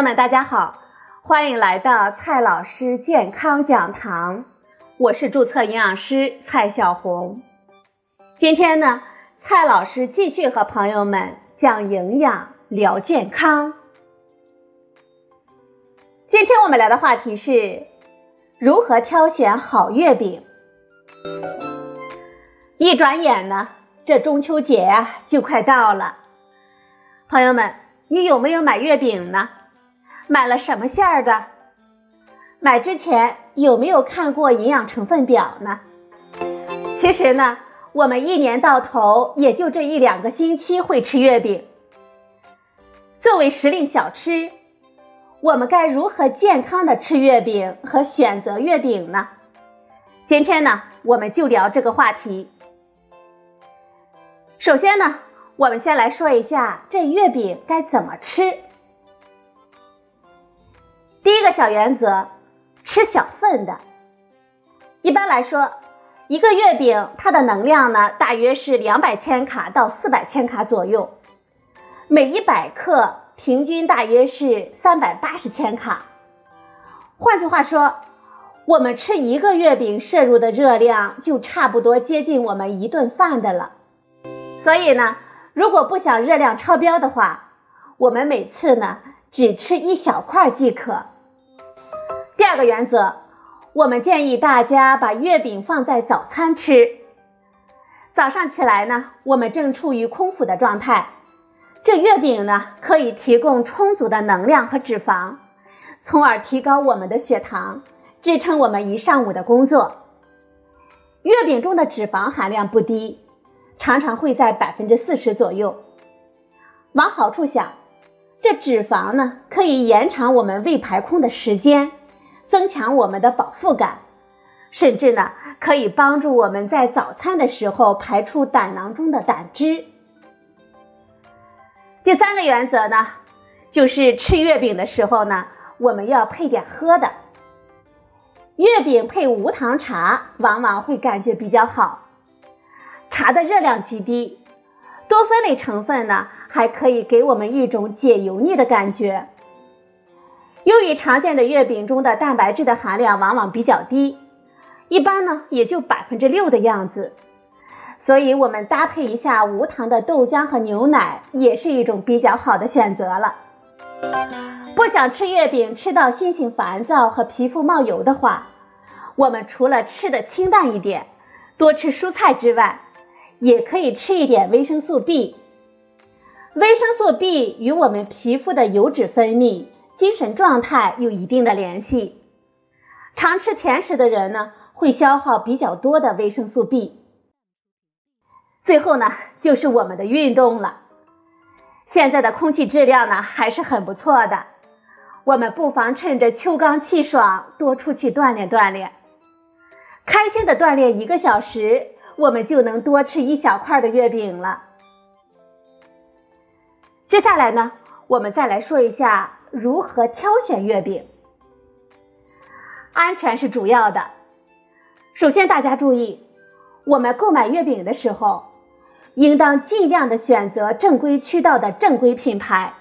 朋友们，大家好，欢迎来到蔡老师健康讲堂，我是注册营养师蔡小红。今天呢，蔡老师继续和朋友们讲营养、聊健康。今天我们聊的话题是如何挑选好月饼。一转眼呢，这中秋节啊就快到了，朋友们，你有没有买月饼呢？买了什么馅儿的？买之前有没有看过营养成分表呢？其实呢，我们一年到头也就这一两个星期会吃月饼。作为时令小吃，我们该如何健康的吃月饼和选择月饼呢？今天呢，我们就聊这个话题。首先呢，我们先来说一下这月饼该怎么吃。第一个小原则，吃小份的。一般来说，一个月饼它的能量呢，大约是两百千卡到四百千卡左右，每一百克平均大约是三百八十千卡。换句话说，我们吃一个月饼摄入的热量就差不多接近我们一顿饭的了。所以呢，如果不想热量超标的话，我们每次呢只吃一小块即可。第二个原则，我们建议大家把月饼放在早餐吃。早上起来呢，我们正处于空腹的状态，这月饼呢可以提供充足的能量和脂肪，从而提高我们的血糖，支撑我们一上午的工作。月饼中的脂肪含量不低，常常会在百分之四十左右。往好处想，这脂肪呢可以延长我们胃排空的时间。增强我们的饱腹感，甚至呢可以帮助我们在早餐的时候排出胆囊中的胆汁。第三个原则呢，就是吃月饼的时候呢，我们要配点喝的。月饼配无糖茶，往往会感觉比较好。茶的热量极低，多酚类成分呢还可以给我们一种解油腻的感觉。由于常见的月饼中的蛋白质的含量往往比较低，一般呢也就百分之六的样子，所以我们搭配一下无糖的豆浆和牛奶也是一种比较好的选择了。不想吃月饼吃到心情烦躁和皮肤冒油的话，我们除了吃的清淡一点，多吃蔬菜之外，也可以吃一点维生素 B。维生素 B 与我们皮肤的油脂分泌。精神状态有一定的联系，常吃甜食的人呢，会消耗比较多的维生素 B。最后呢，就是我们的运动了。现在的空气质量呢还是很不错的，我们不妨趁着秋刚气爽，多出去锻炼锻炼。开心的锻炼一个小时，我们就能多吃一小块的月饼了。接下来呢，我们再来说一下。如何挑选月饼？安全是主要的。首先，大家注意，我们购买月饼的时候，应当尽量的选择正规渠道的正规品牌。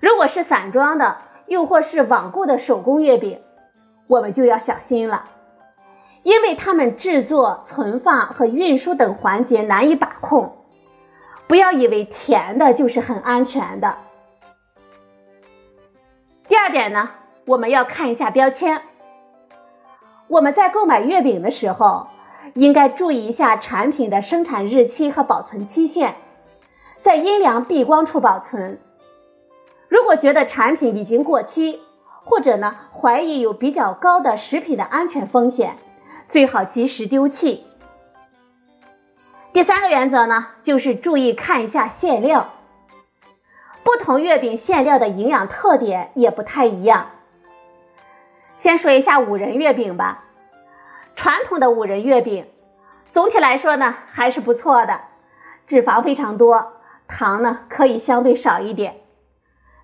如果是散装的，又或是网购的手工月饼，我们就要小心了，因为它们制作、存放和运输等环节难以把控。不要以为甜的就是很安全的。第二点呢，我们要看一下标签。我们在购买月饼的时候，应该注意一下产品的生产日期和保存期限，在阴凉避光处保存。如果觉得产品已经过期，或者呢怀疑有比较高的食品的安全风险，最好及时丢弃。第三个原则呢，就是注意看一下馅料。不同月饼馅料的营养特点也不太一样。先说一下五仁月饼吧，传统的五仁月饼，总体来说呢还是不错的，脂肪非常多，糖呢可以相对少一点，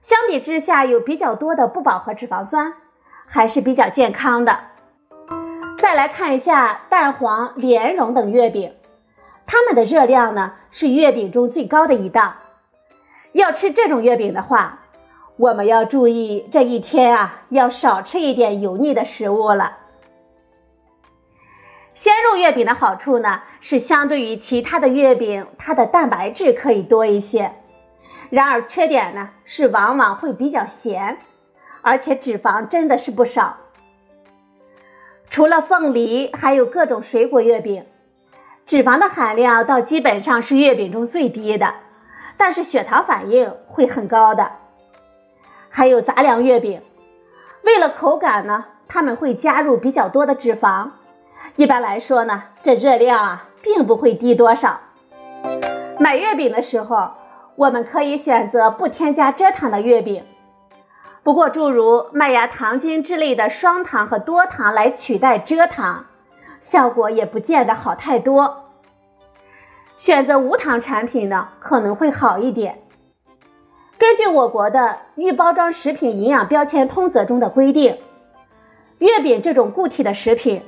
相比之下有比较多的不饱和脂肪酸，还是比较健康的。再来看一下蛋黄莲蓉等月饼，它们的热量呢是月饼中最高的一档。要吃这种月饼的话，我们要注意这一天啊，要少吃一点油腻的食物了。鲜肉月饼的好处呢，是相对于其他的月饼，它的蛋白质可以多一些。然而缺点呢，是往往会比较咸，而且脂肪真的是不少。除了凤梨，还有各种水果月饼，脂肪的含量倒基本上是月饼中最低的，但是血糖反应会很高的。还有杂粮月饼，为了口感呢，他们会加入比较多的脂肪。一般来说呢，这热量啊并不会低多少。买月饼的时候，我们可以选择不添加蔗糖的月饼。不过，诸如麦芽糖精之类的双糖和多糖来取代蔗糖，效果也不见得好太多。选择无糖产品呢，可能会好一点。根据我国的《预包装食品营养标签通则》中的规定，月饼这种固体的食品，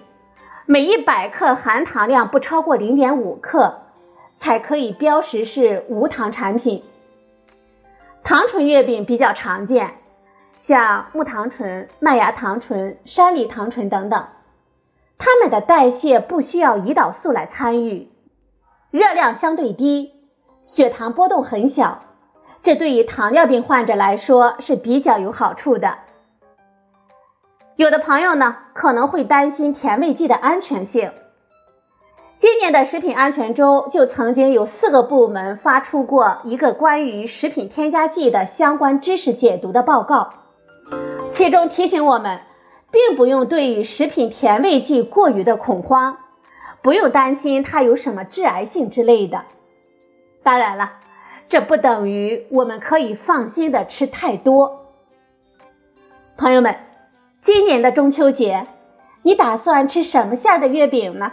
每一百克含糖量不超过零点五克，才可以标识是无糖产品。糖醇月饼比较常见，像木糖醇、麦芽糖醇、山梨糖醇等等，它们的代谢不需要胰岛素来参与，热量相对低，血糖波动很小。这对于糖尿病患者来说是比较有好处的。有的朋友呢可能会担心甜味剂的安全性。今年的食品安全周就曾经有四个部门发出过一个关于食品添加剂的相关知识解读的报告，其中提醒我们，并不用对食品甜味剂过于的恐慌，不用担心它有什么致癌性之类的。当然了。这不等于我们可以放心的吃太多。朋友们，今年的中秋节，你打算吃什么馅的月饼呢？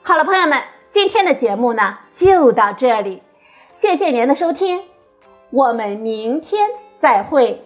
好了，朋友们，今天的节目呢就到这里，谢谢您的收听，我们明天再会。